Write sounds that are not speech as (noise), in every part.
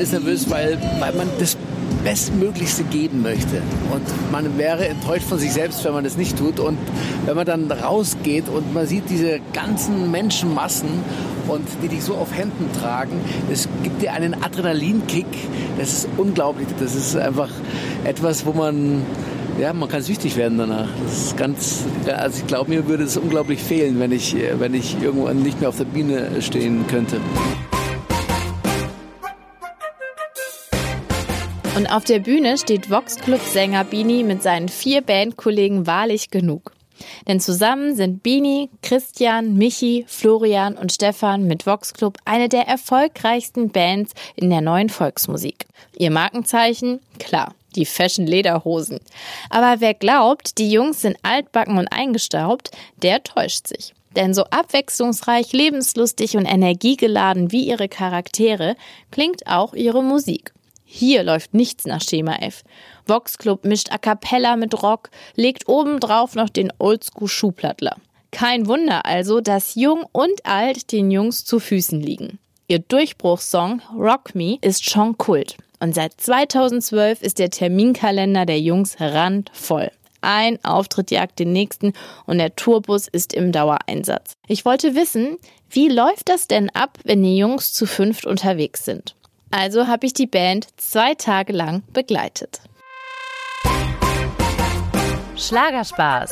man ist nervös, weil, weil man das Bestmöglichste geben möchte. Und man wäre enttäuscht von sich selbst, wenn man das nicht tut. Und wenn man dann rausgeht und man sieht diese ganzen Menschenmassen und die dich so auf Händen tragen, das gibt dir einen Adrenalinkick. Das ist unglaublich. Das ist einfach etwas, wo man ja, man kann süchtig werden danach. Das ist ganz, also ich glaube, mir würde es unglaublich fehlen, wenn ich, wenn ich irgendwann nicht mehr auf der Bühne stehen könnte. Und auf der Bühne steht Vox Club Sänger Bini mit seinen vier Bandkollegen wahrlich genug. Denn zusammen sind Bini, Christian, Michi, Florian und Stefan mit Vox Club eine der erfolgreichsten Bands in der neuen Volksmusik. Ihr Markenzeichen? Klar, die Fashion Lederhosen. Aber wer glaubt, die Jungs sind altbacken und eingestaubt, der täuscht sich. Denn so abwechslungsreich, lebenslustig und energiegeladen wie ihre Charaktere klingt auch ihre Musik. Hier läuft nichts nach Schema F. Vox Club mischt A Cappella mit Rock, legt obendrauf noch den Oldschool-Schuhplattler. Kein Wunder also, dass Jung und Alt den Jungs zu Füßen liegen. Ihr Durchbruchssong Rock Me ist schon Kult. Und seit 2012 ist der Terminkalender der Jungs randvoll. Ein Auftritt jagt den nächsten und der Tourbus ist im Dauereinsatz. Ich wollte wissen, wie läuft das denn ab, wenn die Jungs zu fünft unterwegs sind? Also habe ich die Band zwei Tage lang begleitet. Schlagerspaß.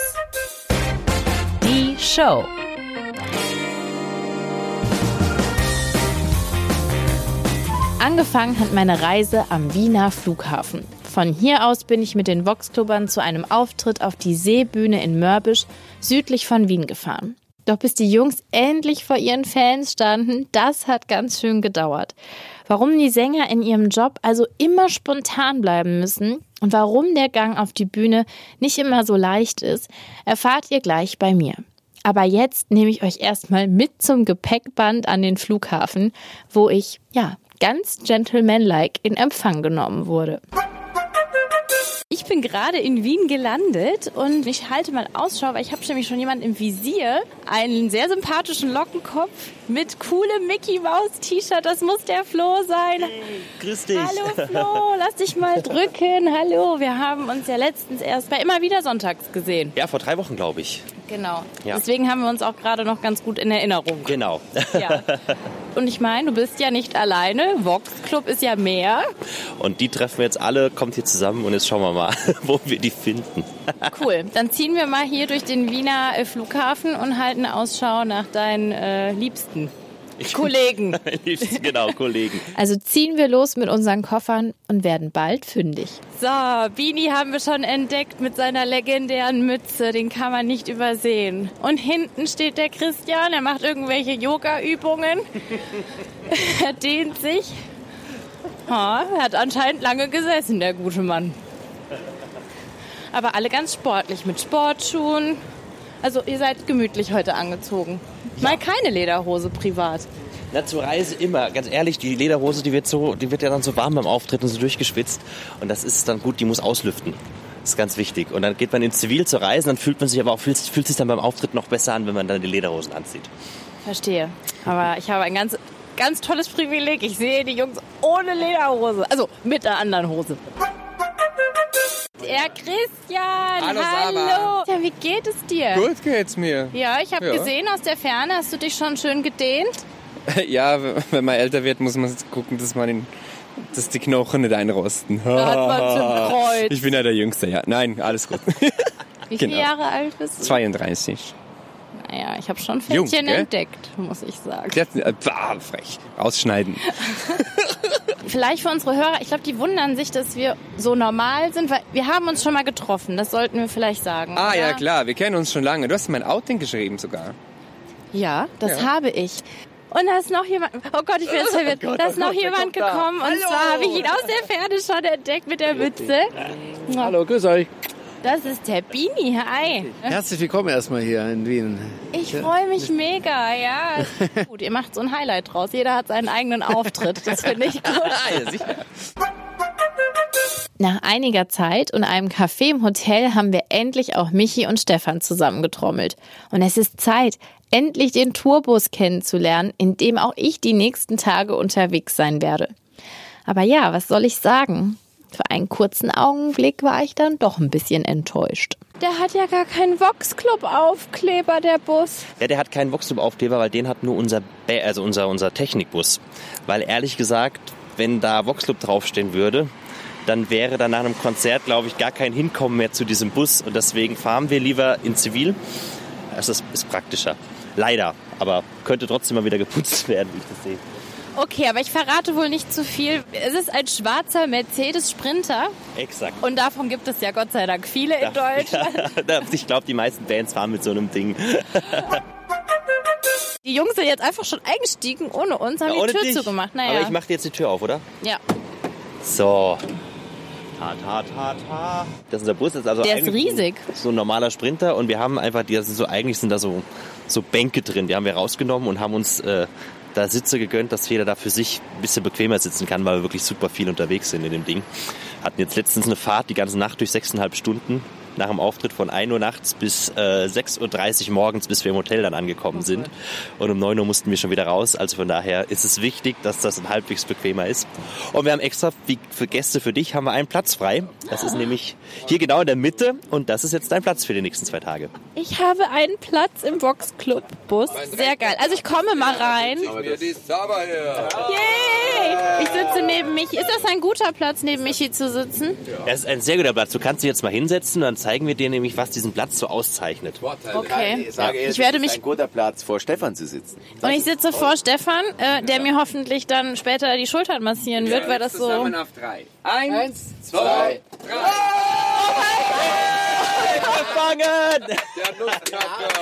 Die Show. Angefangen hat meine Reise am Wiener Flughafen. Von hier aus bin ich mit den Voxclubbern zu einem Auftritt auf die Seebühne in Mörbisch südlich von Wien gefahren. Doch bis die Jungs endlich vor ihren Fans standen, das hat ganz schön gedauert. Warum die Sänger in ihrem Job also immer spontan bleiben müssen und warum der Gang auf die Bühne nicht immer so leicht ist, erfahrt ihr gleich bei mir. Aber jetzt nehme ich euch erstmal mit zum Gepäckband an den Flughafen, wo ich, ja, ganz gentlemanlike in Empfang genommen wurde. Ich bin gerade in Wien gelandet und ich halte mal Ausschau, weil ich habe nämlich schon jemanden im Visier. Einen sehr sympathischen Lockenkopf mit coolem Mickey Maus T-Shirt. Das muss der Flo sein. Hey, grüß dich. Hallo Flo, (laughs) lass dich mal drücken. Hallo, wir haben uns ja letztens erst bei immer wieder sonntags gesehen. Ja, vor drei Wochen, glaube ich. Genau. Ja. Deswegen haben wir uns auch gerade noch ganz gut in Erinnerung. Genau. Ja. Und ich meine, du bist ja nicht alleine. Vox Club ist ja mehr. Und die treffen wir jetzt alle, kommt hier zusammen und jetzt schauen wir mal, (laughs) wo wir die finden. Cool. (laughs) Dann ziehen wir mal hier durch den Wiener äh, Flughafen und halten Ausschau nach deinen äh, Liebsten. Kollegen. (laughs) genau, Kollegen. Also ziehen wir los mit unseren Koffern und werden bald fündig. So, Bini haben wir schon entdeckt mit seiner legendären Mütze. Den kann man nicht übersehen. Und hinten steht der Christian. Er macht irgendwelche Yoga-Übungen. (laughs) er dehnt sich. Er hat anscheinend lange gesessen, der gute Mann. Aber alle ganz sportlich mit Sportschuhen. Also ihr seid gemütlich heute angezogen. Mal keine Lederhose privat. Na, zur Reise immer. Ganz ehrlich, die Lederhose, die wird so, die wird ja dann so warm beim Auftreten, so durchgeschwitzt. Und das ist dann gut, die muss auslüften. Das ist ganz wichtig. Und dann geht man in Zivil zur Reise, dann fühlt man sich aber auch, fühlt, fühlt sich dann beim Auftritt noch besser an, wenn man dann die Lederhosen anzieht. Verstehe. Aber ich habe ein ganz, ganz tolles Privileg. Ich sehe die Jungs ohne Lederhose. Also mit der anderen Hose. Der Christian, hallo. hallo. Ja, wie geht es dir? Gut geht's mir. Ja, ich habe ja. gesehen aus der Ferne, hast du dich schon schön gedehnt? (laughs) ja, wenn man älter wird, muss man gucken, dass man den, dass die Knochen nicht einrosten. Da hat man zum (laughs) Kreuz. Ich bin ja der Jüngste, ja. Nein, alles gut. Wie (laughs) viele genau. Jahre alt bist du? 32. Naja, ich habe schon Fältchen Jung, entdeckt, muss ich sagen. Jetzt, äh, frech. Ausschneiden. Vielleicht für unsere Hörer, ich glaube, die wundern sich, dass wir so normal sind, weil wir haben uns schon mal getroffen, das sollten wir vielleicht sagen. Ah oder? ja, klar, wir kennen uns schon lange. Du hast mein Outing geschrieben sogar. Ja, das ja. habe ich. Und da ist noch jemand, oh Gott, ich bin jetzt (laughs) verwirrt, oh da ist oh noch Gott, jemand gekommen und zwar habe ich ihn aus der Ferne schon entdeckt mit der Mütze. Hallo, grüß euch. Das ist der Bini, hi. Herzlich willkommen erstmal hier in Wien. Ich freue mich mega, ja. (laughs) Gut, ihr macht so ein Highlight draus. Jeder hat seinen eigenen Auftritt. Das finde ich gut. (laughs) ja, sicher. Nach einiger Zeit und einem Café im Hotel haben wir endlich auch Michi und Stefan zusammengetrommelt. Und es ist Zeit, endlich den Tourbus kennenzulernen, in dem auch ich die nächsten Tage unterwegs sein werde. Aber ja, was soll ich sagen? Für einen kurzen Augenblick war ich dann doch ein bisschen enttäuscht. Der hat ja gar keinen Vox-Club-Aufkleber, der Bus. Ja, der hat keinen Voxclub-Aufkleber, weil den hat nur unser, also unser, unser Technikbus. Weil ehrlich gesagt, wenn da Voxclub draufstehen würde, dann wäre dann nach einem Konzert, glaube ich, gar kein Hinkommen mehr zu diesem Bus. Und deswegen fahren wir lieber in Zivil. Das ist, ist praktischer. Leider. Aber könnte trotzdem mal wieder geputzt (laughs) werden, wie ich das sehe. Okay, aber ich verrate wohl nicht zu viel. Es ist ein schwarzer Mercedes Sprinter Exakt. und davon gibt es ja Gott sei Dank viele in (laughs) Deutschland. Ja, ich glaube, die meisten Bands fahren mit so einem Ding. (laughs) Die Jungs sind jetzt einfach schon eingestiegen ohne uns, haben Ja, die Tür dich. zugemacht. Aber Naja. ich mache dir jetzt die Tür auf, oder? ja. So. Ta, ta, ta, ta. Das ist unser Bus. Ist also Der ist riesig. So ein normaler Sprinter und wir haben einfach, die, das sind so, eigentlich sind da so, so Bänke drin. Die haben wir rausgenommen und haben uns äh, da Sitze gegönnt, dass jeder da für sich ein bisschen bequemer sitzen kann, weil wir wirklich super viel unterwegs sind in dem Ding. Hatten jetzt letztens eine Fahrt die ganze Nacht durch sechseinhalb Stunden nach dem Auftritt von 1 Uhr nachts bis äh, 6.30 Uhr morgens, bis wir im Hotel dann angekommen sind. Und um 9 Uhr mussten wir schon wieder raus. Also von daher ist es wichtig, dass das halbwegs bequemer ist. Und wir haben extra wie für Gäste für dich haben wir einen Platz frei. Das ist nämlich hier genau in der Mitte und das ist jetzt dein Platz für die nächsten zwei Tage. Ich habe einen Platz im Vox Club Bus. Sehr geil. Also ich komme mal rein. Yay! Ich sitze neben Michi. Ist das ein guter Platz, neben Michi zu sitzen? Das ist ein sehr guter Platz. Du kannst dich jetzt mal hinsetzen und dann zeigen wir dir nämlich, was diesen Platz so auszeichnet. Okay. Ich sage eher, Ich werde das ist mich ein guter Platz, vor Stefan zu sitzen. und ich sitze vor Stefan, äh, der mir hoffentlich dann später die Schultern massieren wird, weil das so. Zusammen auf drei. Eins, Zwei. Fangen! Der Nussknacker. (laughs)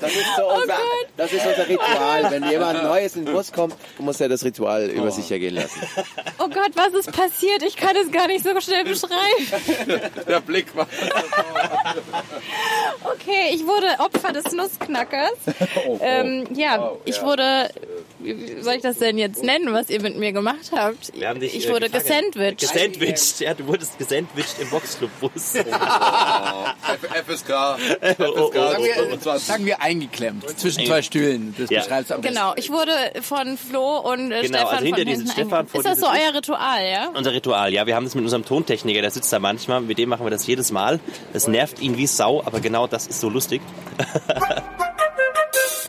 Das ist, so unser, das ist unser Ritual. Wenn jemand Neues in den Bus kommt, muss er das Ritual über sich ergehen lassen. Oh Gott, was ist passiert? Ich kann es gar nicht so schnell beschreiben. (laughs) Der Blick war. Okay, ich wurde Opfer des Nussknackers. Ähm, ja, ich wurde. Wie soll ich das denn jetzt nennen, was ihr mit mir gemacht habt? Wir haben dich, ich äh, wurde gesandwiched. Gesandwiched. Ja, du wurdest gesandwiched im Boxclub-Bus. (laughs) FSK. oh, Sagen wir, 25. sagen wir eingeklemmt zwischen zwei Stühlen. Das Ja. beschreibst du am besten. Genau, ich wurde von Flo und äh, Genau, Stefan also hinter hinten Stefan, Ist das so euer Ritual, ja? Unser Ritual, ja. Wir haben das mit unserem Tontechniker, der sitzt da manchmal. Mit dem machen wir das jedes Mal. Das nervt ihn wie Sau, aber genau das ist so lustig. (laughs)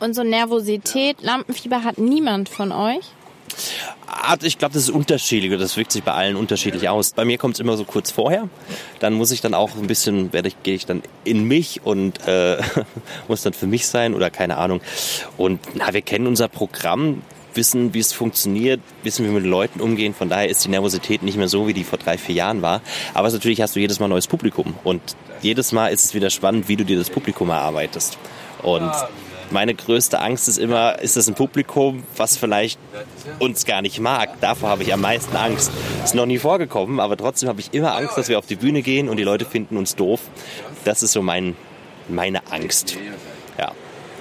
Und so Nervosität, Lampenfieber hat niemand von euch? Ich glaube, das ist unterschiedlich. Das wirkt sich bei allen unterschiedlich aus. Bei mir kommt es immer so kurz vorher. Dann muss ich dann auch ein bisschen, werde ich, gehe ich dann in mich und äh, (laughs) muss dann für mich sein oder keine Ahnung. Und na, wir kennen unser Programm, wissen, wie es funktioniert, wissen, wie wir mit den Leuten umgehen. Von daher ist die Nervosität nicht mehr so, wie die vor drei, vier Jahren war. Aber natürlich hast du jedes Mal neues Publikum. Und jedes Mal ist es wieder spannend, wie du dir das Publikum erarbeitest. Und meine größte Angst ist immer, ist das ein Publikum, was vielleicht uns gar nicht mag. Davor habe ich am meisten Angst. Ist noch nie vorgekommen, aber trotzdem habe ich immer Angst, dass wir auf die Bühne gehen und die Leute finden uns doof. Das ist so mein, meine Angst. Ja.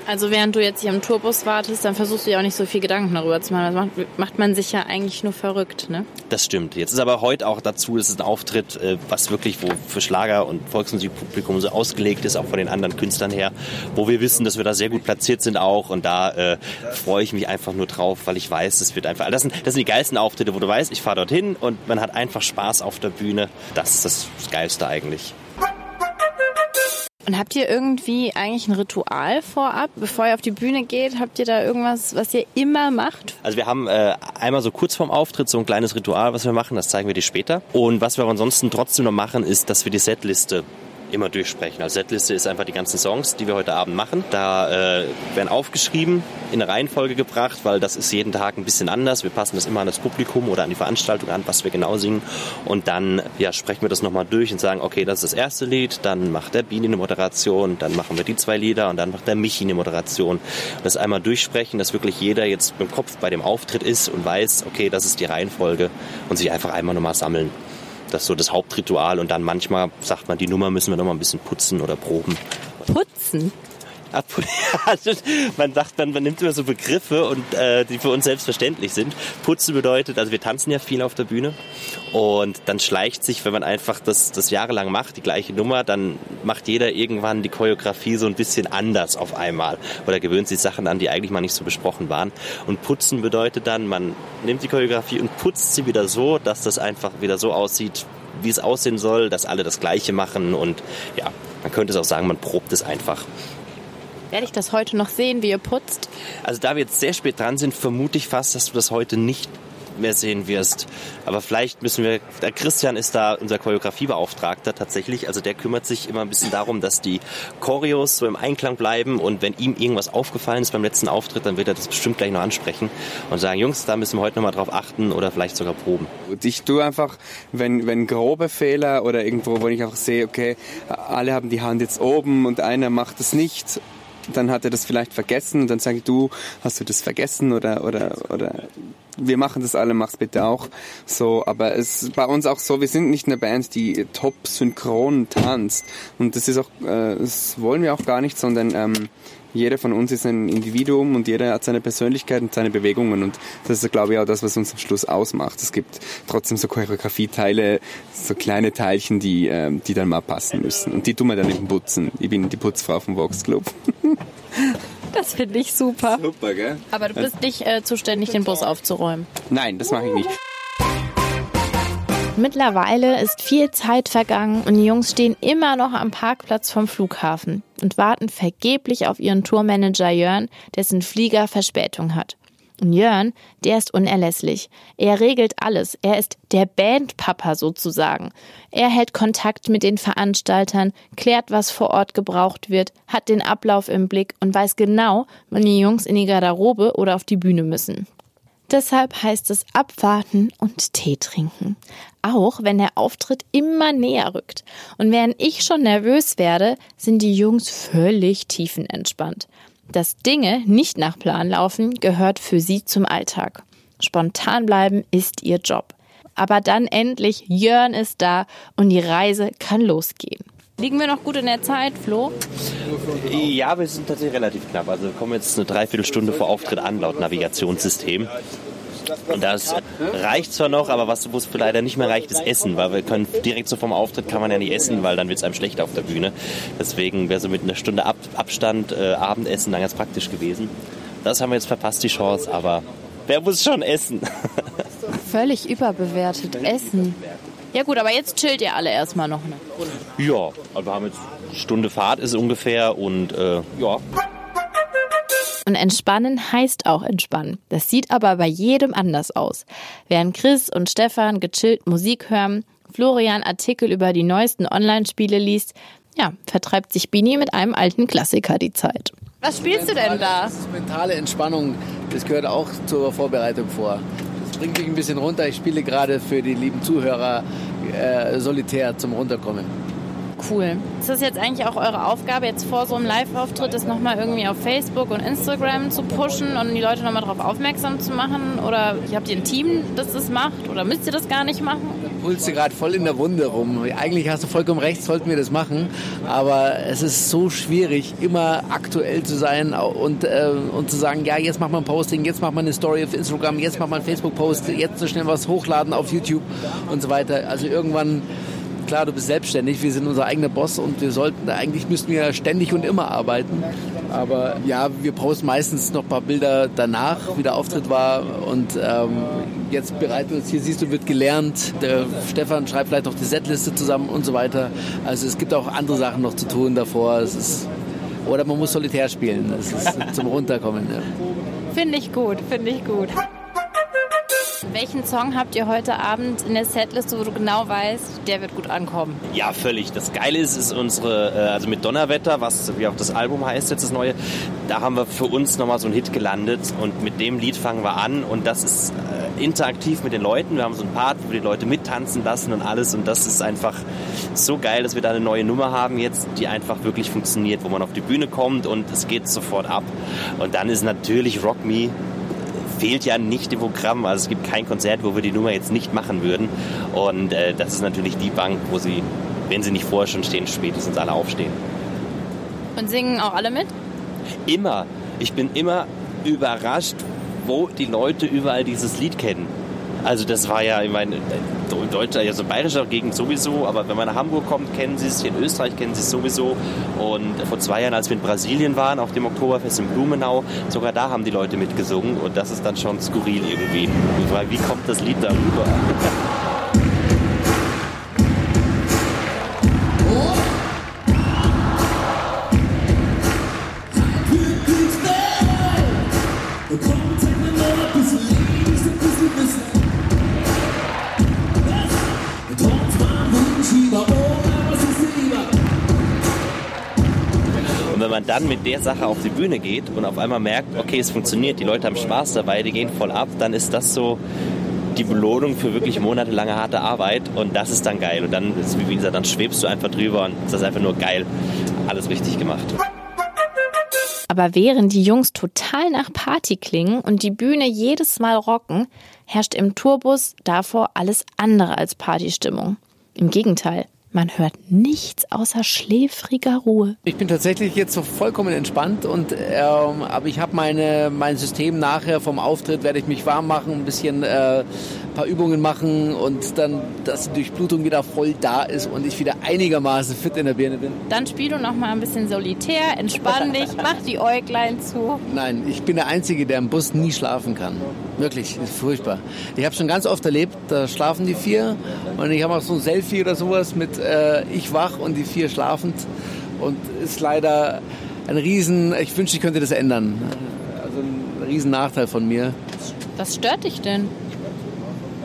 Also während du jetzt hier im Tourbus wartest, dann versuchst du ja auch nicht so viel Gedanken darüber zu machen. Das macht, macht man sich ja eigentlich nur verrückt, ne? Das stimmt. Jetzt ist aber heute auch dazu, es ist ein Auftritt, äh, was wirklich wo für Schlager und Volksmusikpublikum so ausgelegt ist, auch von den anderen Künstlern her, wo wir wissen, dass wir da sehr gut platziert sind auch und da äh, freue ich mich einfach nur drauf, weil ich weiß, es wird einfach, das sind, das sind die geilsten Auftritte, wo du weißt, ich fahre dorthin und man hat einfach Spaß auf der Bühne. Das ist das Geilste eigentlich. Und habt ihr irgendwie eigentlich ein Ritual vorab, bevor ihr auf die Bühne geht? Habt ihr da irgendwas, was ihr immer macht? Also wir haben äh, einmal so kurz vorm Auftritt so ein kleines Ritual, was wir machen, das zeigen wir dir später. Und was wir aber ansonsten trotzdem noch machen, ist, dass wir die Setliste immer durchsprechen. Also Setliste ist einfach die ganzen Songs, die wir heute Abend machen. Da äh, werden aufgeschrieben, in eine Reihenfolge gebracht, weil das ist jeden Tag ein bisschen anders. Wir passen das immer an das Publikum oder an die Veranstaltung an, was wir genau singen. Und dann ja, sprechen wir das nochmal durch und sagen, okay, das ist das erste Lied, dann macht der Bini eine Moderation, dann machen wir die zwei Lieder und dann macht der Michi eine Moderation. Das einmal durchsprechen, dass wirklich jeder jetzt im Kopf bei dem Auftritt ist und weiß, okay, das ist die Reihenfolge und sich einfach einmal nochmal sammeln. Das ist so das Hauptritual und dann manchmal sagt man, die Nummer müssen wir noch mal ein bisschen putzen oder proben. Putzen. (laughs) Man sagt, man, man nimmt immer so Begriffe und äh, die für uns selbstverständlich sind. Putzen bedeutet, also wir tanzen ja viel auf der Bühne und dann schleicht sich, wenn man einfach das, das jahrelang macht, die gleiche Nummer, dann macht jeder irgendwann die Choreografie so ein bisschen anders auf einmal oder gewöhnt sich Sachen an, die eigentlich mal nicht so besprochen waren. Und putzen bedeutet dann, man nimmt die Choreografie und putzt sie wieder so, dass das einfach wieder so aussieht, wie es aussehen soll, dass alle das Gleiche machen und ja, man könnte es auch sagen, man probt es einfach. Werde ich das heute noch sehen, wie ihr putzt? Also da wir jetzt sehr spät dran sind, vermute ich fast, dass du das heute nicht mehr sehen wirst. Aber vielleicht müssen wir, der Christian ist da unser Choreografiebeauftragter tatsächlich. Also der kümmert sich immer ein bisschen darum, dass die Choreos so im Einklang bleiben und wenn ihm irgendwas aufgefallen ist beim letzten Auftritt, dann wird er das bestimmt gleich noch ansprechen und sagen, Jungs, da müssen wir heute nochmal drauf achten oder vielleicht sogar proben. Und ich tue einfach, wenn, wenn grobe Fehler oder irgendwo, wo ich einfach sehe, okay, alle haben die Hand jetzt oben und einer macht es nicht dann hat er das vielleicht vergessen und dann sage ich, du, hast du das vergessen oder, oder, oder wir machen das alle, mach's bitte auch. So, aber es ist bei uns auch so, wir sind nicht eine Band, die top synchron tanzt. Und das ist auch, äh, das wollen wir auch gar nicht, sondern ähm, jeder von uns ist ein Individuum und jeder hat seine Persönlichkeit und seine Bewegungen und das ist, glaube ich, auch das, was uns am Schluss ausmacht. Es gibt trotzdem so Choreografie-Teile, so kleine Teilchen, die, ähm, die dann mal passen müssen und die tun wir dann eben putzen. Ich bin die Putzfrau vom Vox Club. (laughs) Das finde ich super. Super, gell? Aber du bist nicht äh, zuständig, den Bus aufzuräumen. Nein, das mache ich nicht. Mittlerweile ist viel Zeit vergangen und die Jungs stehen immer noch am Parkplatz vom Flughafen und warten vergeblich auf ihren Tourmanager Jörn, dessen Flieger Verspätung hat. Und Jörn, der ist unerlässlich. Er regelt alles. Er ist der Bandpapa sozusagen. Er hält Kontakt mit den Veranstaltern, klärt, was vor Ort gebraucht wird, hat den Ablauf im Blick und weiß genau, wann die Jungs in die Garderobe oder auf die Bühne müssen. Deshalb heißt es abwarten und Tee trinken. Auch wenn der Auftritt immer näher rückt. Und während ich schon nervös werde, sind die Jungs völlig tiefenentspannt. Dass Dinge nicht nach Plan laufen, gehört für sie zum Alltag. Spontan bleiben ist ihr Job. Aber dann endlich, Jörn ist da und die Reise kann losgehen. Liegen wir noch gut in der Zeit, Flo? Ja, wir sind tatsächlich relativ knapp. Also wir kommen jetzt eine Dreiviertelstunde vor Auftritt an, laut Navigationssystem. Und das reicht zwar noch, aber was wo es leider nicht mehr reicht, ist Essen, weil wir können direkt so vom Auftritt kann man ja nicht essen, weil dann wird es einem schlecht auf der Bühne. Deswegen wäre so mit einer Stunde Ab Abstand äh, Abendessen dann ganz praktisch gewesen. Das haben wir jetzt verpasst, die Chance, aber wer muss schon essen? (laughs) Völlig überbewertet. Essen. Ja gut, aber jetzt chillt ihr alle erstmal noch eine Runde. ja, also wir haben jetzt eine Stunde Fahrt ist ungefähr und äh, ja. Und entspannen heißt auch entspannen. Das sieht aber bei jedem anders aus. Während Chris und Stefan gechillt Musik hören, Florian Artikel über die neuesten Online-Spiele liest, ja, vertreibt sich Bini mit einem alten Klassiker die Zeit. Was spielst du denn da? Das ist mentale Entspannung. Das gehört auch zur Vorbereitung vor. Bringt mich ein bisschen runter. Ich spiele gerade für die lieben Zuhörer äh, solitär zum Runterkommen. Cool. Ist das jetzt eigentlich auch eure Aufgabe, jetzt vor so einem Live-Auftritt das nochmal irgendwie auf Facebook und Instagram zu pushen und die Leute nochmal darauf aufmerksam zu machen? Oder habt ihr ein Team, das das macht? Oder müsst ihr das gar nicht machen? pulst du gerade voll in der Wunde rum. Eigentlich hast du vollkommen recht, sollten wir das machen. Aber es ist so schwierig, immer aktuell zu sein und, äh, und zu sagen, ja, jetzt macht man ein Posting, jetzt macht man eine Story auf Instagram, jetzt macht man einen Facebook-Post, jetzt so schnell was hochladen auf YouTube und so weiter. Also irgendwann klar, du bist selbstständig, wir sind unser eigener Boss und wir sollten, eigentlich müssten wir ständig und immer arbeiten. Aber ja, wir posten meistens noch ein paar Bilder danach, wie der Auftritt war und ähm, jetzt bereiten wir uns, hier siehst du, wird gelernt, der Stefan schreibt vielleicht noch die Setliste zusammen und so weiter. Also es gibt auch andere Sachen noch zu tun davor. Ist, oder man muss solitär spielen, das ist zum Runterkommen. Ja. Finde ich gut, finde ich gut. Welchen Song habt ihr heute Abend in der Setliste, wo du genau weißt, der wird gut ankommen? Ja, völlig. Das Geile ist, ist unsere, äh, also mit Donnerwetter, was wie auch das Album heißt, jetzt das neue, da haben wir für uns nochmal so einen Hit gelandet und mit dem Lied fangen wir an und das ist äh, interaktiv mit den Leuten. Wir haben so einen Part, wo wir die Leute mittanzen lassen und alles und das ist einfach so geil, dass wir da eine neue Nummer haben jetzt, die einfach wirklich funktioniert, wo man auf die Bühne kommt und es geht sofort ab. Und dann ist natürlich Rock Me fehlt ja nicht im Programm. Also es gibt kein Konzert, wo wir die Nummer jetzt nicht machen würden. Und äh, das ist natürlich die Bank, wo sie, wenn sie nicht vorher schon stehen, spätestens alle aufstehen. Und singen auch alle mit? immer. Ich bin immer überrascht, wo die Leute überall dieses Lied kennen. Also das war ja, ich meine, in Deutschland, also bayerischer Gegend sowieso, aber wenn man nach Hamburg kommt, kennen sie es, hier in Österreich kennen sie es sowieso. Und vor zwei Jahren, als wir in Brasilien waren, auf dem Oktoberfest in Blumenau, sogar da haben die Leute mitgesungen und das ist dann schon skurril irgendwie. Weil wie kommt das Lied darüber? Dann mit der Sache auf die Bühne geht und auf einmal merkt, okay, es funktioniert, die Leute haben Spaß dabei, die gehen voll ab, dann ist das so die Belohnung für wirklich monatelange harte Arbeit und das ist dann geil. Und dann, wie gesagt, dann schwebst du einfach drüber und das ist einfach nur geil. Alles richtig gemacht. Aber während die Jungs total nach Party klingen und die Bühne jedes Mal rocken, herrscht im Tourbus davor alles andere als Partystimmung. Im Gegenteil, man hört nichts außer schläfriger Ruhe. Ich bin tatsächlich jetzt so vollkommen entspannt und ähm, aber ich habe meine mein System nachher vom Auftritt werde ich mich warm machen, ein bisschen äh, paar Übungen machen und dann dass die Durchblutung wieder voll da ist und ich wieder einigermaßen fit in der Birne bin. Dann spiel du noch mal ein bisschen solitär, entspann (laughs) dich, mach die Äuglein zu. Nein, ich bin der Einzige, der im Bus nie schlafen kann. Wirklich, ist furchtbar. Ich habe schon ganz oft erlebt, da schlafen die vier und ich habe auch so ein Selfie oder sowas mit äh, ich wach und die vier schlafend und ist leider ein Riesen, ich wünschte, ich könnte das ändern. Also ein riesen Nachteil von mir. Was stört dich denn?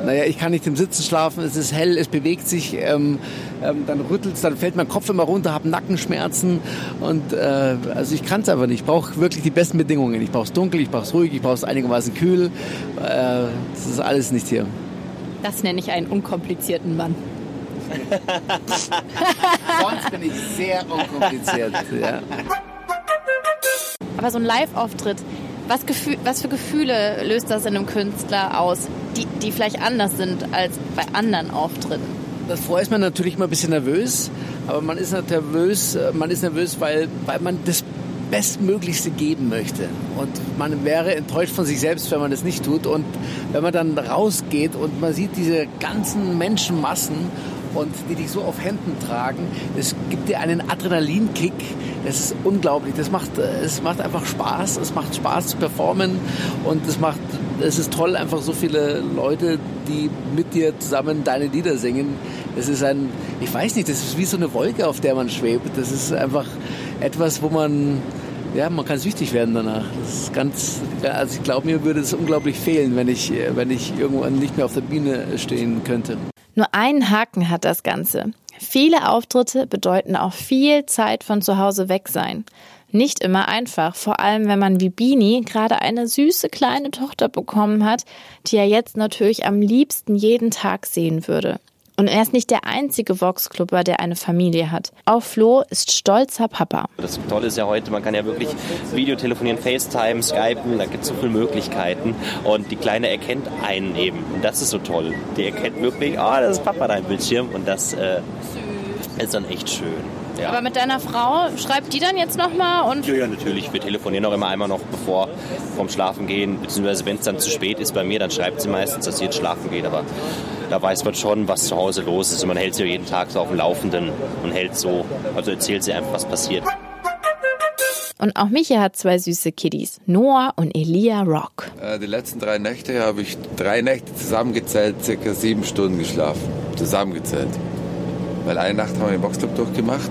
Naja, ich kann nicht im Sitzen schlafen, es ist hell, es bewegt sich, ähm, ähm, dann rüttelt es, dann fällt mein Kopf immer runter, habe Nackenschmerzen und äh, also ich kann es einfach nicht. Ich brauche wirklich die besten Bedingungen. Ich brauche es dunkel, ich brauche es ruhig, ich brauche es einigermaßen kühl. Äh, das ist alles nicht hier. Das nenne ich einen unkomplizierten Mann. Sonst bin ich sehr unkompliziert. Ja. Aber so ein Live-Auftritt, was, Gefühl, was für Gefühle löst das in einem Künstler aus, die, die vielleicht anders sind als bei anderen Auftritten? Davor ist man natürlich mal ein bisschen nervös, aber man ist nervös, man ist nervös, weil, weil man das Bestmöglichste geben möchte. Und man wäre enttäuscht von sich selbst, wenn man das nicht tut. Und wenn man dann rausgeht und man sieht diese ganzen Menschenmassen und die dich so auf Händen tragen, das gibt dir einen Adrenalinkick. Das ist unglaublich. Das macht, es macht einfach Spaß. Es macht Spaß zu performen und es macht, es ist toll, einfach so viele Leute, die mit dir zusammen deine Lieder singen. Das ist ein, ich weiß nicht, das ist wie so eine Wolke, auf der man schwebt. Das ist einfach etwas, wo man, ja, man kann süchtig werden danach. Das ist ganz, also ich glaube, mir würde es unglaublich fehlen, wenn ich, wenn ich irgendwann nicht mehr auf der Bühne stehen könnte. Nur einen Haken hat das Ganze. Viele Auftritte bedeuten auch viel Zeit von zu Hause weg sein. Nicht immer einfach, vor allem wenn man wie Bini gerade eine süße kleine Tochter bekommen hat, die er jetzt natürlich am liebsten jeden Tag sehen würde. Und er ist nicht der einzige Vox-Clubber, der eine Familie hat. Auch Flo ist stolzer Papa. Das Tolle ist ja heute, man kann ja wirklich Videotelefonieren, FaceTime, Skypen, da gibt es so viele Möglichkeiten. Und die Kleine erkennt einen eben. Und das ist so toll. Die erkennt wirklich, ah, oh, das ist Papa dein Bildschirm. Und das äh, ist dann echt schön. Ja. Aber mit deiner Frau, schreibt die dann jetzt nochmal? Und ja, ja, natürlich. Wir telefonieren auch immer einmal noch bevor vom Schlafen gehen. Beziehungsweise wenn es dann zu spät ist bei mir, dann schreibt sie meistens, dass sie jetzt schlafen geht. Aber da weiß man schon, was zu Hause los ist. Und man hält sie jeden Tag so auf dem Laufenden und hält so, also erzählt sie einfach, was passiert. Und auch Micha hat zwei süße Kiddies, Noah und Elia Rock. Äh, die letzten drei Nächte habe ich drei Nächte zusammengezählt, circa sieben Stunden geschlafen. Zusammengezählt. Weil eine Nacht haben wir den Boxclub durchgemacht.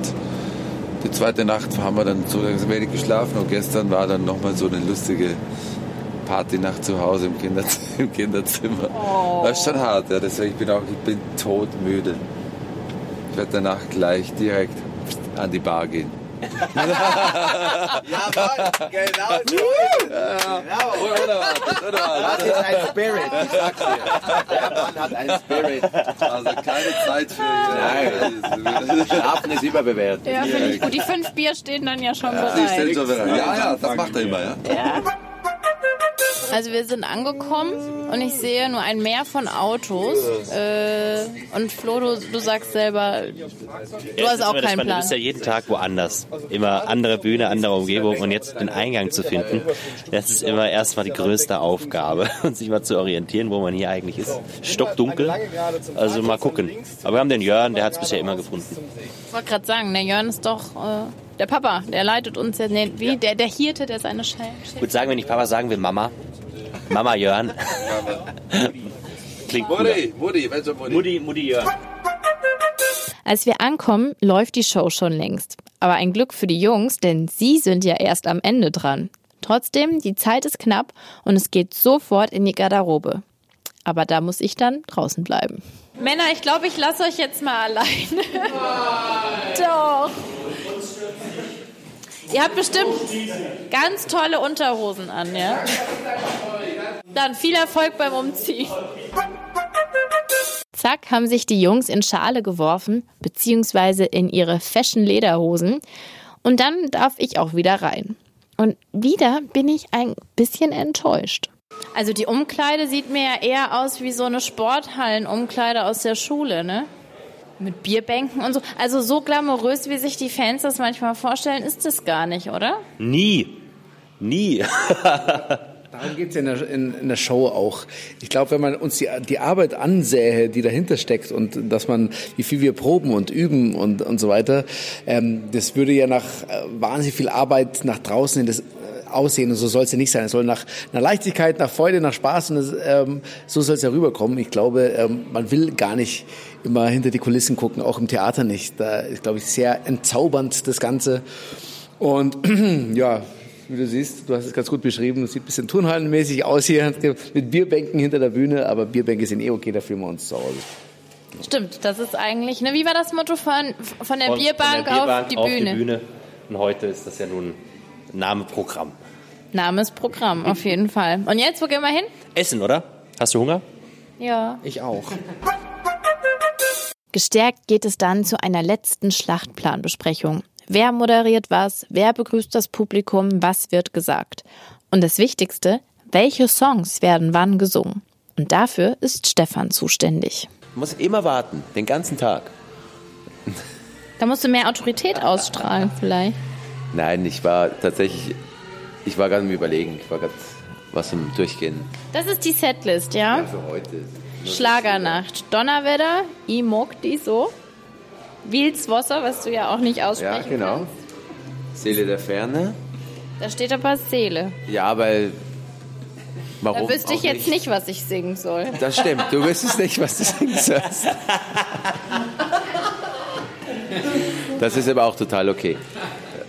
Die zweite Nacht haben wir dann so wenig geschlafen und gestern war dann nochmal so eine lustige Partynacht zu Hause im, Kinder (laughs) im Kinderzimmer. Oh. Das ist schon hart, ja. Deswegen bin ich auch ich bin todmüde. Ich werde danach gleich direkt an die Bar gehen. Jawohl, genau so. Genau. Das ist ein Spirit, ich sag's dir. Der Mann hat einen Spirit. Also keine Zeit für Nein. Schlafen ist überbewertet. Ja, finde ich gut. Die fünf Bier stehen dann ja schon Ja, bereit. ja, ja, das macht er immer, ja. Ja. Also wir sind angekommen und ich sehe nur ein Meer von Autos. Äh, und Flo, du, du sagst selber, du Ja, hast auch keinen Spannende. Du Plan. bist ja jeden Tag woanders. Immer andere Bühne, andere Umgebung und jetzt den Eingang zu finden, das ist immer erstmal die größte Aufgabe (laughs) und sich mal zu orientieren, wo man hier eigentlich ist. Stockdunkel, also mal gucken. Aber wir haben den Jörn, der hat es bisher immer gefunden. Ich wollte gerade sagen, der Jörn ist doch äh, der Papa, der leitet uns jetzt, nee, wie, der, der Hirte, der seine Schä Gut, sagen wir nicht Papa, sagen wir Mama. Mama Jörn. Klingt cooler. Mutti, Mutti, Mensch, Mutti. Mutti, Mutti Jörn. Als wir ankommen, läuft die Show schon längst. Aber ein Glück für die Jungs, denn sie sind ja erst am Ende dran. Trotzdem, die Zeit ist knapp und es geht sofort in die Garderobe. Aber da muss ich dann draußen bleiben. Männer, ich glaube, ich lasse euch jetzt mal alleine. (laughs) Doch. Ihr habt bestimmt ganz tolle Unterhosen an, ja? Dann viel Erfolg beim Umziehen. Zack, haben sich die Jungs in Schale geworfen, beziehungsweise in ihre Fashion-Lederhosen. Und dann darf ich auch wieder rein. Und wieder bin ich ein bisschen enttäuscht. Also die Umkleide sieht mir ja eher aus wie so eine Sporthallen-Umkleide aus der Schule, ne? Mit Bierbänken und so. Also so glamourös, wie sich die Fans das manchmal vorstellen, ist es gar nicht, oder? Nie. Nie. Darum geht es in, der- in, in der Show auch. Ich glaube, wenn man uns die, die Arbeit ansähe, die dahinter steckt und dass man, wie viel wir proben und üben und, und so weiter, ähm, das würde ja nach äh, wahnsinnig viel Arbeit nach draußen in das äh, aussehen und so soll es ja nicht sein. Es soll nach, nach Leichtigkeit, nach Freude, nach Spaß und das, ähm, so soll es ja rüberkommen. Ich glaube, ähm, man will gar nicht immer hinter die Kulissen gucken, auch im Theater nicht. Da ist, glaube ich, sehr entzaubernd das Ganze. Und (clears throat) ja, wie du siehst, du hast es ganz gut beschrieben, es sieht ein bisschen turnhallenmäßig aus hier (laughs) mit Bierbänken hinter der Bühne, aber Bierbänke sind eh okay, da fühlen wir uns zu Hause. Stimmt, das ist eigentlich, ne, wie war das Motto von, von der Und Bierbank, von der auf, die, Bühne? Und heute ist das ja nun Name Programm. Name ist Programm, auf jeden Fall. Und jetzt, wo gehen wir hin? Essen, oder? Hast du Hunger? Ja. Ich auch. (laughs) Gestärkt geht es dann zu einer letzten Schlachtplanbesprechung. Wer moderiert was? Wer begrüßt das Publikum? Was wird gesagt? Und das Wichtigste, welche Songs werden wann gesungen? Und dafür ist Stefan zuständig. Man muss immer warten, den ganzen Tag. Da musst du mehr Autorität ausstrahlen, (laughs) vielleicht. Nein, ich war tatsächlich, ich war gerade im Überlegen, ich war gerade was im Durchgehen. Das ist die Setlist, ja? Für heute. Schlagernacht. Donnerwetter, I mag die so. Wilswasser, was du ja auch nicht aussprechen Ja, genau. kannst. Seele der Ferne. Da steht aber Seele. Ja, weil. Warum? Da wüsste ich jetzt nicht, was ich singen soll. Das stimmt, du wüsstest nicht, was du singen sollst. Das ist aber auch total okay.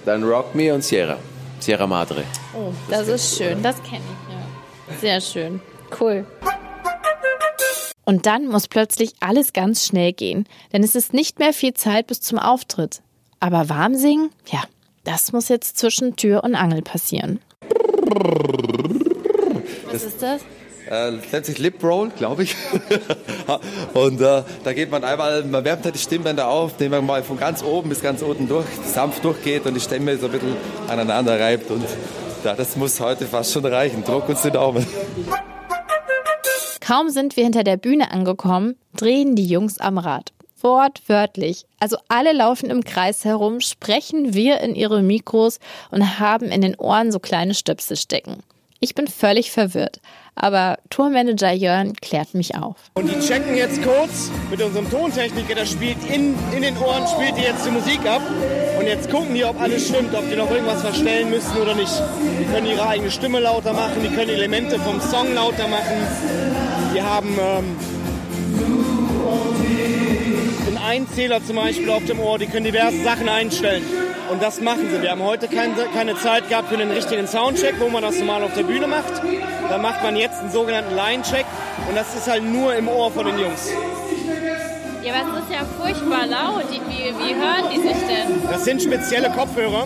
Dann Rock Me und Sierra. Sierra Madre. Oh, das ist schön. Das kenne ich, ja. Sehr schön. Cool. Und dann muss plötzlich alles ganz schnell gehen, denn es ist nicht mehr viel Zeit bis zum Auftritt. Aber warm singen? Ja, das muss jetzt zwischen Tür und Angel passieren. Was ist das? Äh, nennt sich Lip Roll, glaube ich. (laughs) und äh, da geht man einmal, man wärmt halt die Stimmbänder auf, indem man mal von ganz oben bis ganz unten durch, sanft durchgeht und die Stimme so ein bisschen aneinander reibt. Und ja, das muss heute fast schon reichen. Druck uns die Daumen. Kaum sind wir hinter der Bühne angekommen, drehen die Jungs am Rad. Wortwörtlich. Also alle laufen im Kreis herum, sprechen wir in ihre Mikros und haben in den Ohren so kleine Stöpsel stecken. Ich bin völlig verwirrt, aber Tourmanager Jörn klärt mich auf. Und die checken jetzt kurz mit unserem Tontechniker, der spielt in, in den Ohren, spielt die jetzt die Musik ab. Und jetzt gucken die, ob alles stimmt, ob die noch irgendwas verstellen müssen oder nicht. Die können ihre eigene Stimme lauter machen, die können Elemente vom Song lauter machen. Die haben ähm, einen Einzähler zum Beispiel auf dem Ohr, die können diverse Sachen einstellen. Und das machen sie. Wir haben heute keine, keine Zeit gehabt für den richtigen Soundcheck, wo man das normal auf der Bühne macht. Da macht man jetzt einen sogenannten Line-Check und das ist halt nur im Ohr von den Jungs. Ja, aber es ist ja furchtbar laut. Wie, wie hören die sich denn? Das sind spezielle Kopfhörer.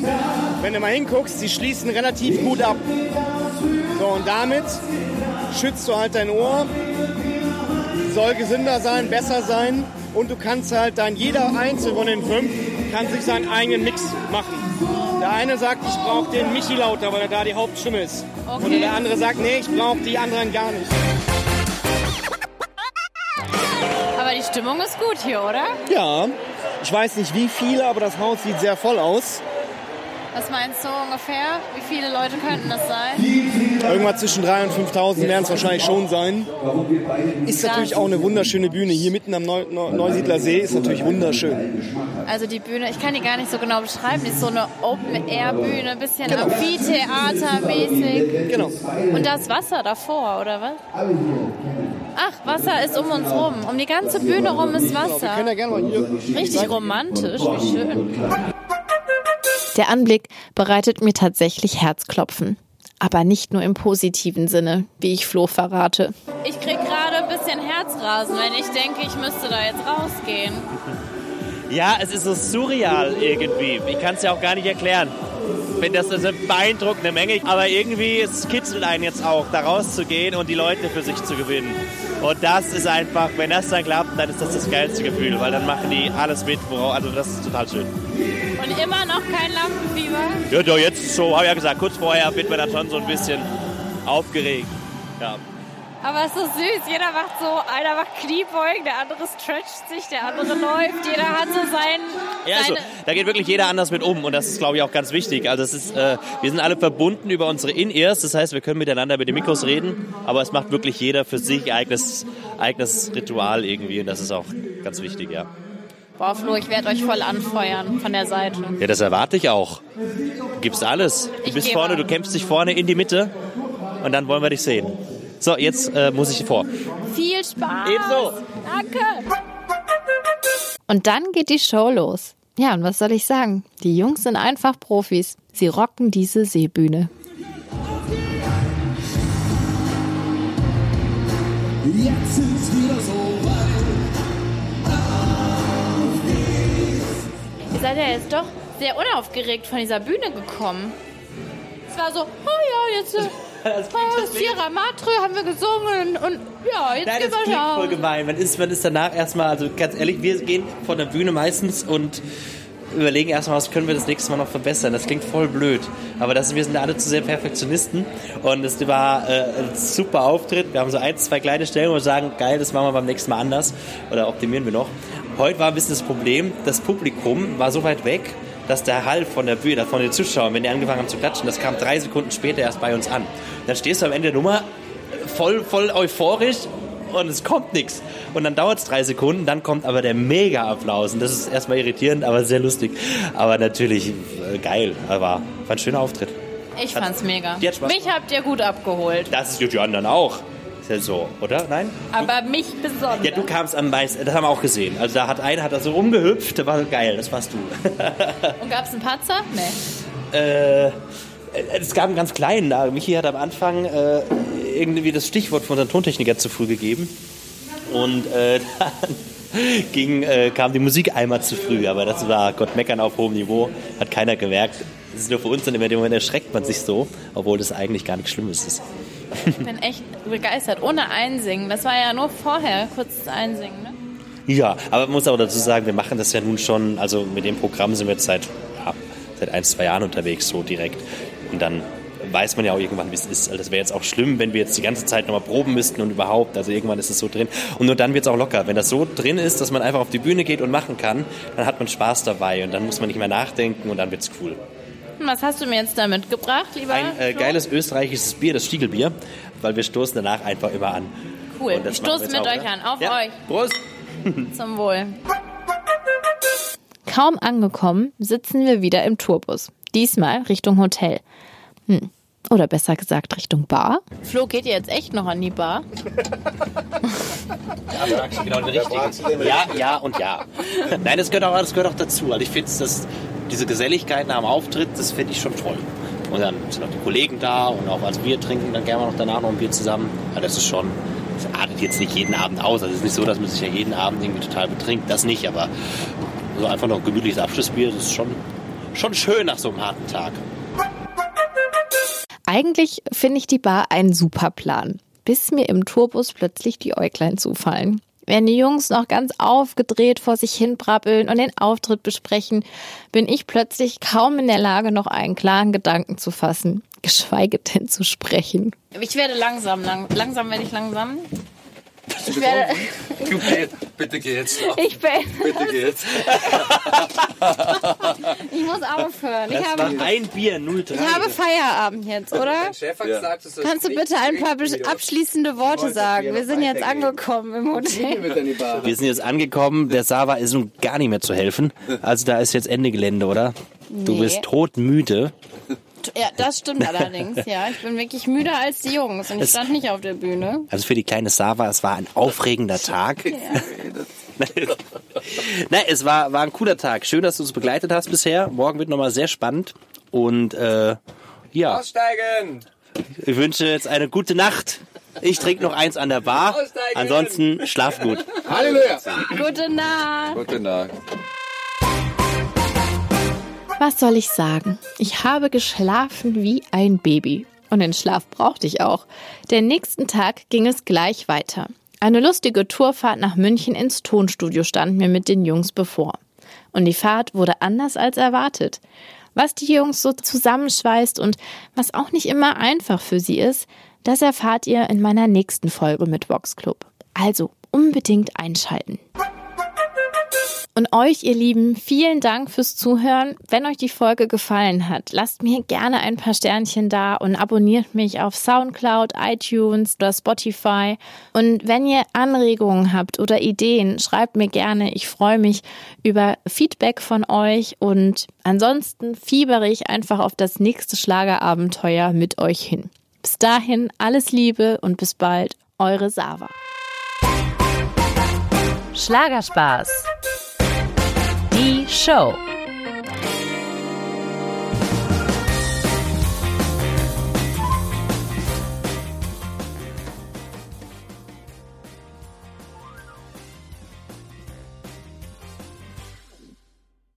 Wenn du mal hinguckst, die schließen relativ gut ab. So, und damit schützt du halt dein Ohr. Soll gesünder sein, besser sein. Und du kannst halt dann, jeder einzelne von den fünf, kann sich seinen eigenen Mix machen. Der eine sagt, ich brauche den Michi Lauter, weil er da die Hauptstimme ist. Okay. Und der andere sagt, nee, ich brauche die anderen gar nicht. Aber die Stimmung ist gut hier, oder? Ja. Ich weiß nicht wie viele, aber das Haus sieht sehr voll aus. Was meinst du ungefähr? Wie viele Leute könnten das sein? Irgendwas zwischen 3.000 und 5.000 werden es wahrscheinlich schon sein. Ist natürlich auch eine wunderschöne Bühne. Hier mitten am Neu Neu Neusiedler See ist natürlich wunderschön. Also die Bühne, ich kann die gar nicht so genau beschreiben. Die ist so eine Open-Air-Bühne, ein bisschen Amphitheater-mäßig. Genau. Und da ist Wasser davor, oder was? Ach, Wasser ist um uns rum. Um die ganze Bühne rum ist Wir Wasser. können ja gerne mal hier. Richtig romantisch, wie schön. Der Anblick bereitet mir tatsächlich Herzklopfen. Aber nicht nur im positiven Sinne, wie ich Flo verrate. Ich krieg gerade ein bisschen Herzrasen, wenn ich denke, ich müsste da jetzt rausgehen. Ja, es ist so surreal irgendwie. Ich kann es ja auch gar nicht erklären. Ich finde, das ist eine beeindruckende Menge. Aber irgendwie es kitzelt einen jetzt auch, da rauszugehen und die Leute für sich zu gewinnen. Und das ist einfach, wenn das dann klappt, dann ist das das geilste Gefühl, weil dann machen die alles mit. worauf- Also das ist total schön. Und immer noch kein Lampenfieber? Ja, doch, jetzt so, habe ich ja gesagt, kurz vorher wird man dann schon so ein bisschen aufgeregt. Ja. Aber es ist so süß. Jeder macht so, einer macht Kniebeugen, der andere stretcht sich, der andere läuft. Jeder hat so sein, Ja, also, da geht wirklich jeder anders mit um und das ist, glaube ich, auch ganz wichtig. Also es ist, äh, wir sind alle verbunden über unsere In-Ears, das heißt, wir können miteinander mit den Mikros reden, aber es macht wirklich jeder für sich eigenes, eigenes Ritual irgendwie und das ist auch ganz wichtig, ja. Boah, Flo, ich werde euch voll anfeuern von der Seite. Ja, das erwarte ich auch. Du gibst alles. Du Ich bist vorne, du alles. kämpfst dich vorne in die Mitte und dann wollen wir dich sehen. So, jetzt äh, muss ich vor. Viel Spaß! Ebenso. Danke! Und dann geht die Show los. Ja, und was soll ich sagen? Die Jungs sind einfach Profis. Sie rocken diese Seebühne. Jetzt ist wieder so weit. Ihr seid ja jetzt doch sehr unaufgeregt von dieser Bühne gekommen. Es war so, oh ja, jetzt äh, oh, Sierra Madre haben wir gesungen und ja, jetzt Nein, gehen das wir klingt voll gemein. Man ist, man ist danach erstmal, also ganz ehrlich, wir gehen von der Bühne meistens und überlegen erstmal, was können wir das nächste Mal noch verbessern. Das klingt voll blöd. Aber das, wir sind alle zu sehr Perfektionisten und es war äh, ein super Auftritt. Wir haben so ein, zwei kleine Stellen, wo wir sagen, geil, das machen wir beim nächsten Mal anders oder optimieren wir noch. Heute war ein bisschen das Problem, das Publikum war so weit weg, dass der Hall von der Bühne, von den Zuschauern, wenn die angefangen haben zu klatschen, das kam drei Sekunden später erst bei uns an. Dann stehst du am Ende der Nummer voll, voll euphorisch und es kommt nichts. Und dann dauert es drei Sekunden, dann kommt aber der Mega-Applaus. Und das ist erstmal irritierend, aber sehr lustig. Aber natürlich äh, geil. Aber war ein schöner Auftritt. Ich fand's mega. Hat Mich habt ihr gut abgeholt. Das ist die anderen auch. Ja so, oder? Nein? Aber mich besonders. Ja, du kamst am meisten, das haben wir auch gesehen. Also da hat einer, hat da so rumgehüpft, das war geil, das warst du. (laughs) Und gab's einen Patzer? Nee. Äh, es gab einen ganz kleinen da. Michi hat am Anfang äh, irgendwie das Stichwort von unserem Tontechniker zu früh gegeben. Und äh, (laughs) dann ging, äh, kam die Musik einmal zu früh. Aber das war Gott meckern auf hohem Niveau. Hat keiner gemerkt. Das ist nur für uns dann immer in dem Moment erschreckt man sich so, obwohl das eigentlich gar nichts Schlimmes ist. Ich bin echt begeistert. Ohne Einsingen. Das war ja nur vorher, kurzes Einsingen. Ne? Ja, aber man muss auch dazu sagen, wir machen das ja nun schon, also mit dem Programm sind wir jetzt seit, ja, seit ein, zwei Jahren unterwegs, so direkt. Und dann weiß man ja auch irgendwann, wie es ist. Also das wäre jetzt auch schlimm, wenn wir jetzt die ganze Zeit nochmal proben müssten und überhaupt. Also irgendwann ist es so drin. Und nur dann wird es auch locker. Wenn das so drin ist, dass man einfach auf die Bühne geht und machen kann, dann hat man Spaß dabei und dann muss man nicht mehr nachdenken und dann wird's cool. Hm, Was hast du mir jetzt da mitgebracht, lieber Ein äh, geiles österreichisches Bier, das Stiegelbier, weil wir stoßen danach einfach immer an. Cool. Das Ich stoße mit auch, euch ne? an. Auf Ja. euch. Prost! (laughs) (laughs) Zum Wohl. Kaum angekommen, sitzen wir wieder im Tourbus. Diesmal Richtung Hotel. Hm. Oder besser gesagt Richtung Bar. Flo, geht ihr jetzt echt noch an die Bar? (laughs) Ja, genau den richtigen. Ja, ja und ja. Nein, das gehört auch, das gehört auch dazu. Also ich finde, dass diese Geselligkeit nach dem Auftritt, das finde ich schon toll. Und dann sind auch die Kollegen da und auch als wir trinken dann gerne noch danach noch ein Bier zusammen. Aber das ist schon, das artet jetzt nicht jeden Abend aus. Also es ist nicht so, dass man sich ja jeden Abend irgendwie total betrinkt. Das nicht, aber so einfach noch ein gemütliches Abschlussbier, das ist schon, schon schön nach so einem harten Tag. Eigentlich finde ich die Bar einen super Plan, bis mir im Tourbus plötzlich die Äuglein zufallen. Wenn die Jungs noch ganz aufgedreht vor sich hin brabbeln und den Auftritt besprechen, bin ich plötzlich kaum in der Lage, noch einen klaren Gedanken zu fassen, geschweige denn zu sprechen. Ich werde langsam, lang, langsam werde ich langsam. Ich werde, Du, bitte, bitte geh jetzt schlafen. ich bin, Bitte geh jetzt. (laughs) ich muss aufhören. Ich habe, ein Bier, 03. ich habe Feierabend jetzt, oder? Chef hat gesagt, du sollst Kannst du bitte ein paar abschließende Worte sagen? Wir sind jetzt angekommen im Hotel. Wir sind jetzt angekommen. Der Sava ist nun gar nicht mehr zu helfen. (laughs) Also da ist jetzt Ende Gelände, oder? Du Nee. bist todmüde. Ja, das stimmt allerdings. Ja, ich bin wirklich müder als die Jungs und ich stand nicht auf der Bühne. Also für die kleine Sava, es war ein aufregender Tag. (laughs) Nein, es war, war ein cooler Tag. Schön, dass du uns begleitet hast bisher. Morgen wird nochmal sehr spannend. Und äh, ja, Aussteigen! ich wünsche jetzt eine gute Nacht. Ich trinke noch eins an der Bar. Ansonsten schlaf gut. Halleluja. Gute Nacht. Gute Nacht. Was soll ich sagen? Ich habe geschlafen wie ein Baby. Und den Schlaf brauchte ich auch. Den nächsten Tag ging es gleich weiter. Eine lustige Tourfahrt nach München ins Tonstudio stand mir mit den Jungs bevor. Und die Fahrt wurde anders als erwartet. Was die Jungs so zusammenschweißt und was auch nicht immer einfach für sie ist, das erfahrt ihr in meiner nächsten Folge mit Vox Club. Also unbedingt einschalten. Und euch, ihr Lieben, vielen Dank fürs Zuhören. Wenn euch die Folge gefallen hat, lasst mir gerne ein paar Sternchen da und abonniert mich auf Soundcloud, iTunes oder Spotify. Und wenn ihr Anregungen habt oder Ideen, schreibt mir gerne. Ich freue mich über Feedback von euch und ansonsten fiebere ich einfach auf das nächste Schlagerabenteuer mit euch hin. Bis dahin alles Liebe und bis bald, eure Sava. Schlagerspaß. Die Show.